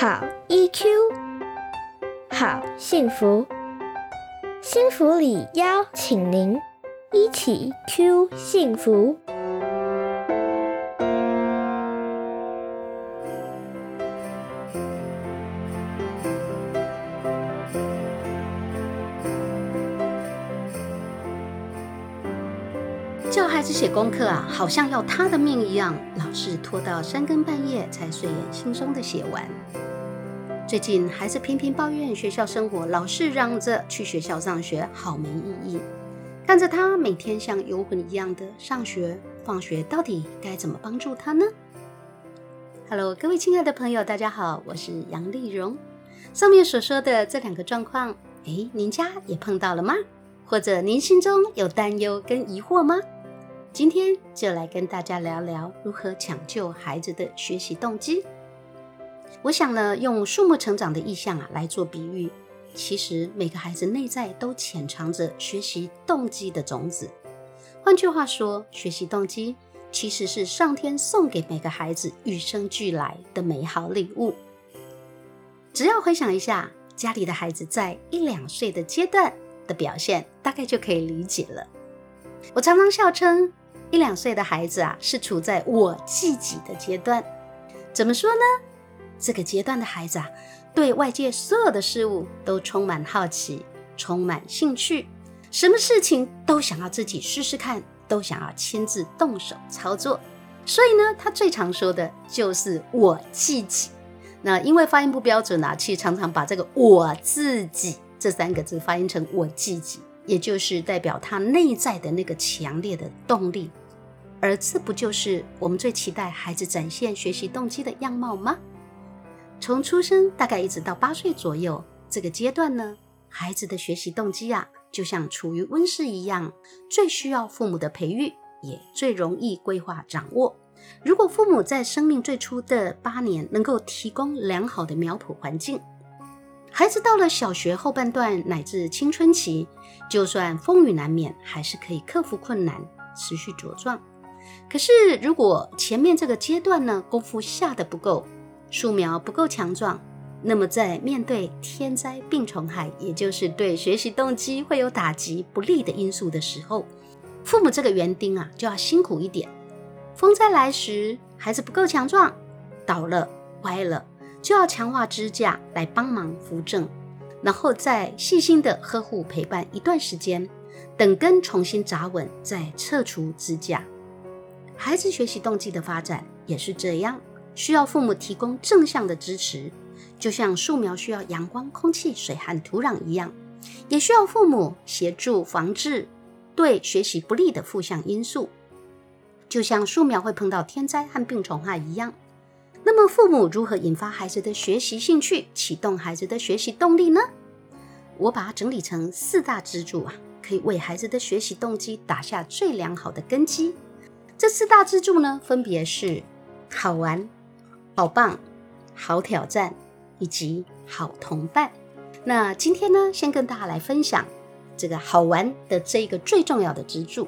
好 EQ，好幸福，幸福里邀请您一起 Q 幸福。叫孩子写功课啊，好像要他的命一样，老是拖到三更半夜才睡眼惺忪的写完。最近孩子频频抱怨学校生活，老是嚷着去学校上学好没意义。看着他每天像游魂一样的上学放学，到底该怎么帮助他呢？Hello，各位亲爱的朋友，大家好，我是杨丽蓉。上面所说的这两个状况，诶，您家也碰到了吗？或者您心中有担忧跟疑惑吗？今天就来跟大家聊聊如何抢救孩子的学习动机。我想呢，用树木成长的意象啊来做比喻，其实每个孩子内在都潜藏着学习动机的种子。换句话说，学习动机其实是上天送给每个孩子与生俱来的美好礼物。只要回想一下家里的孩子在一两岁的阶段的表现，大概就可以理解了。我常常笑称。一两岁的孩子啊，是处在我自己的阶段。怎么说呢？这个阶段的孩子啊，对外界所有的事物都充满好奇，充满兴趣，什么事情都想要自己试试看，都想要亲自动手操作。所以呢，他最常说的就是“我自己”。那因为发音不标准啊，其实常常把这个“我自己”这三个字发音成“我自己”。也就是代表他内在的那个强烈的动力，而这不就是我们最期待孩子展现学习动机的样貌吗？从出生大概一直到八岁左右这个阶段呢，孩子的学习动机啊，就像处于温室一样，最需要父母的培育，也最容易规划掌握。如果父母在生命最初的八年能够提供良好的苗圃环境，孩子到了小学后半段乃至青春期，就算风雨难免，还是可以克服困难，持续茁壮。可是，如果前面这个阶段呢，功夫下的不够，树苗不够强壮，那么在面对天灾病虫害，也就是对学习动机会有打击不利的因素的时候，父母这个园丁啊，就要辛苦一点。风灾来时，孩子不够强壮，倒了，歪了。就要强化支架来帮忙扶正，然后再细心的呵护陪伴一段时间，等根重新扎稳，再撤除支架。孩子学习动机的发展也是这样，需要父母提供正向的支持，就像树苗需要阳光、空气、水和土壤一样，也需要父母协助防治对学习不利的负向因素，就像树苗会碰到天灾和病虫害一样。那么，父母如何引发孩子的学习兴趣，启动孩子的学习动力呢？我把它整理成四大支柱啊，可以为孩子的学习动机打下最良好的根基。这四大支柱呢，分别是好玩、好棒、好挑战以及好同伴。那今天呢，先跟大家来分享这个好玩的这一个最重要的支柱。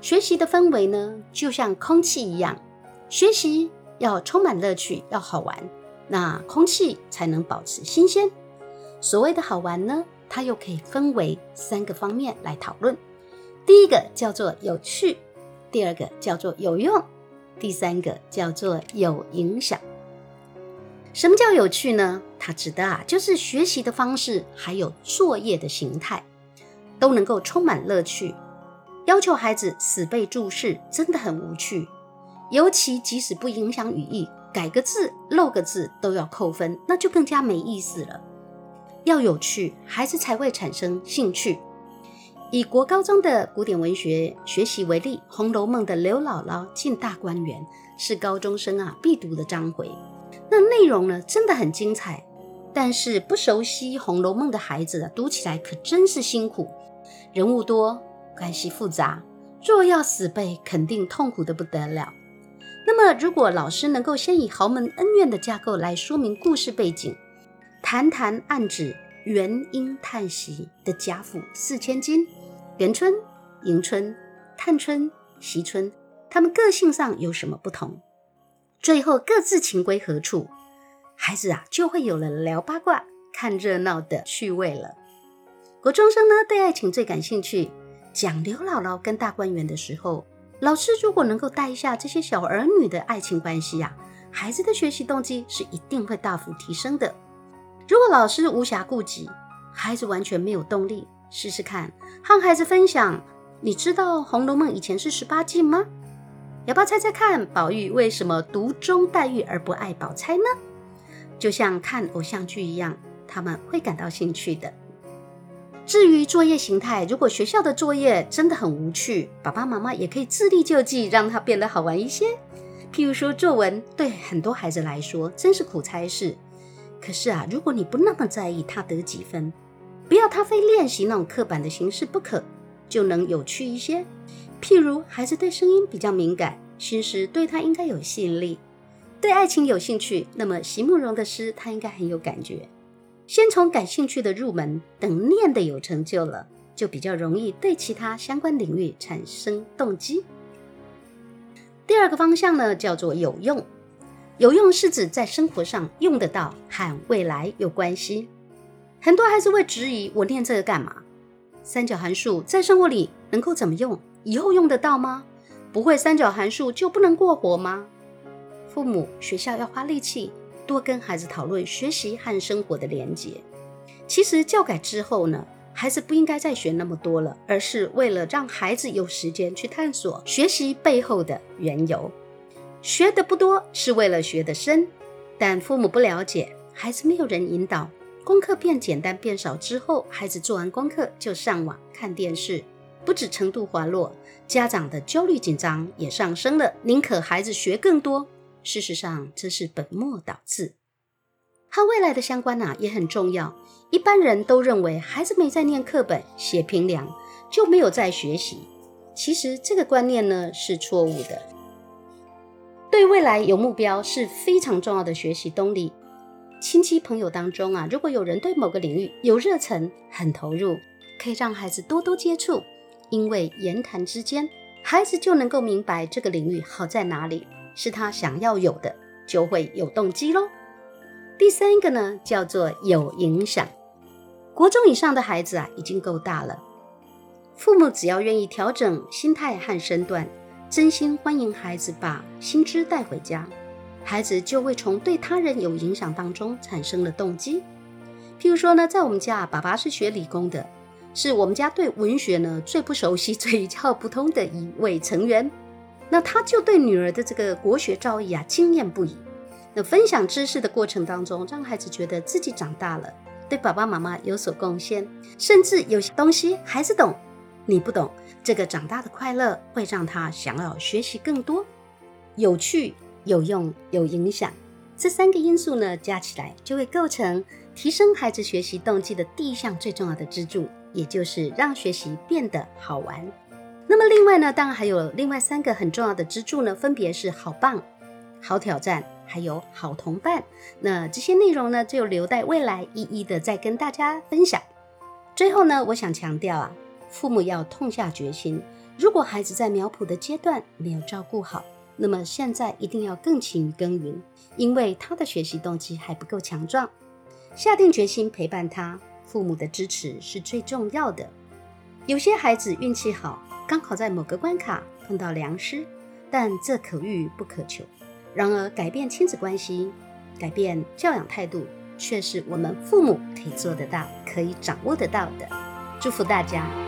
学习的氛围呢，就像空气一样，学习。要充满乐趣，要好玩，那空气才能保持新鲜。所谓的好玩呢，它又可以分为三个方面来讨论。第一个叫做有趣，第二个叫做有用，第三个叫做有影响。什么叫有趣呢？它指的啊，就是学习的方式还有作业的形态都能够充满乐趣。要求孩子死背注释，真的很无趣。尤其即使不影响语义，改个字、漏个字都要扣分，那就更加没意思了。要有趣，孩子才会产生兴趣。以国高中的古典文学学习为例，《红楼梦》的刘姥姥进大观园是高中生啊必读的章回。那内容呢，真的很精彩。但是不熟悉《红楼梦》的孩子啊，读起来可真是辛苦。人物多，关系复杂，若要死背，肯定痛苦的不得了。那么，如果老师能够先以豪门恩怨的架构来说明故事背景，谈谈暗指元婴叹息的贾府四千金，元春、迎春、探春、惜春，他们个性上有什么不同？最后各自情归何处？孩子啊就会有了聊八卦、看热闹的趣味了。国中生呢对爱情最感兴趣，讲刘姥姥跟大观园的时候，老师如果能够带一下这些小儿女的爱情关系呀，孩子的学习动机是一定会大幅提升的。如果老师无暇顾及，孩子完全没有动力，试试看和孩子分享。你知道《红楼梦》以前是十八禁吗？要不要猜猜看，宝玉为什么独钟黛玉而不爱宝钗呢？就像看偶像剧一样，他们会感到兴趣的。至于作业形态，如果学校的作业真的很无趣，爸爸妈妈也可以自力救济，让它变得好玩一些。譬如说作文，对很多孩子来说真是苦差事。可是啊，如果你不那么在意他得几分，不要他非练习那种刻板的形式不可。就能有趣一些。譬如，孩子对声音比较敏感，新诗对他应该有吸引力；对爱情有兴趣，那么席慕容的诗他应该很有感觉。先从感兴趣的入门，等念的有成就了，就比较容易对其他相关领域产生动机。第二个方向呢，叫做有用。有用是指在生活上用得到，和未来有关系。很多孩子会质疑：我念这个干嘛？三角函数在生活里能够怎么用？以后用得到吗？不会三角函数就不能过活吗？父母、学校要花力气多跟孩子讨论学习和生活的连结。其实教改之后呢，孩子不应该再学那么多了，而是为了让孩子有时间去探索学习背后的缘由。学的不多是为了学得深，但父母不了解，孩子没有人引导。功课变简单变少之后，孩子做完功课就上网看电视，不止程度滑落，家长的焦虑紧张也上升了，宁可孩子学更多。事实上，这是本末倒置。和未来的相关啊也很重要。一般人都认为孩子没在念课本、写评量，就没有在学习。其实这个观念呢是错误的。对未来有目标是非常重要的学习动力。亲戚朋友当中啊，如果有人对某个领域有热忱、很投入，可以让孩子多多接触，因为言谈之间，孩子就能够明白这个领域好在哪里，是他想要有的，就会有动机喽。第三个呢，叫做有影响。国中以上的孩子啊，已经够大了，父母只要愿意调整心态和身段，真心欢迎孩子把新知带回家。孩子就会从对他人有影响当中产生了动机。譬如说呢，在我们家，爸爸是学理工的，是我们家对文学呢最不熟悉、最一窍不通的一位成员。那他就对女儿的这个国学造诣啊惊艳不已。那分享知识的过程当中，让孩子觉得自己长大了，对爸爸妈妈有所贡献，甚至有些东西孩子懂，你不懂，这个长大的快乐会让他想要学习更多，有趣。有用、有影响，这三个因素呢，加起来就会构成提升孩子学习动机的第一项最重要的支柱，也就是让学习变得好玩。那么另外呢，当然还有另外三个很重要的支柱呢，分别是好棒、好挑战，还有好同伴。那这些内容呢，就留待未来一一的再跟大家分享。最后呢，我想强调啊，父母要痛下决心，如果孩子在苗圃的阶段没有照顾好。那么现在一定要更勤于耕耘，因为他的学习动机还不够强壮。下定决心陪伴他，父母的支持是最重要的。有些孩子运气好，刚好在某个关卡碰到良师，但这可遇不可求。然而，改变亲子关系，改变教养态度，却是我们父母可以做得到、可以掌握得到的。祝福大家！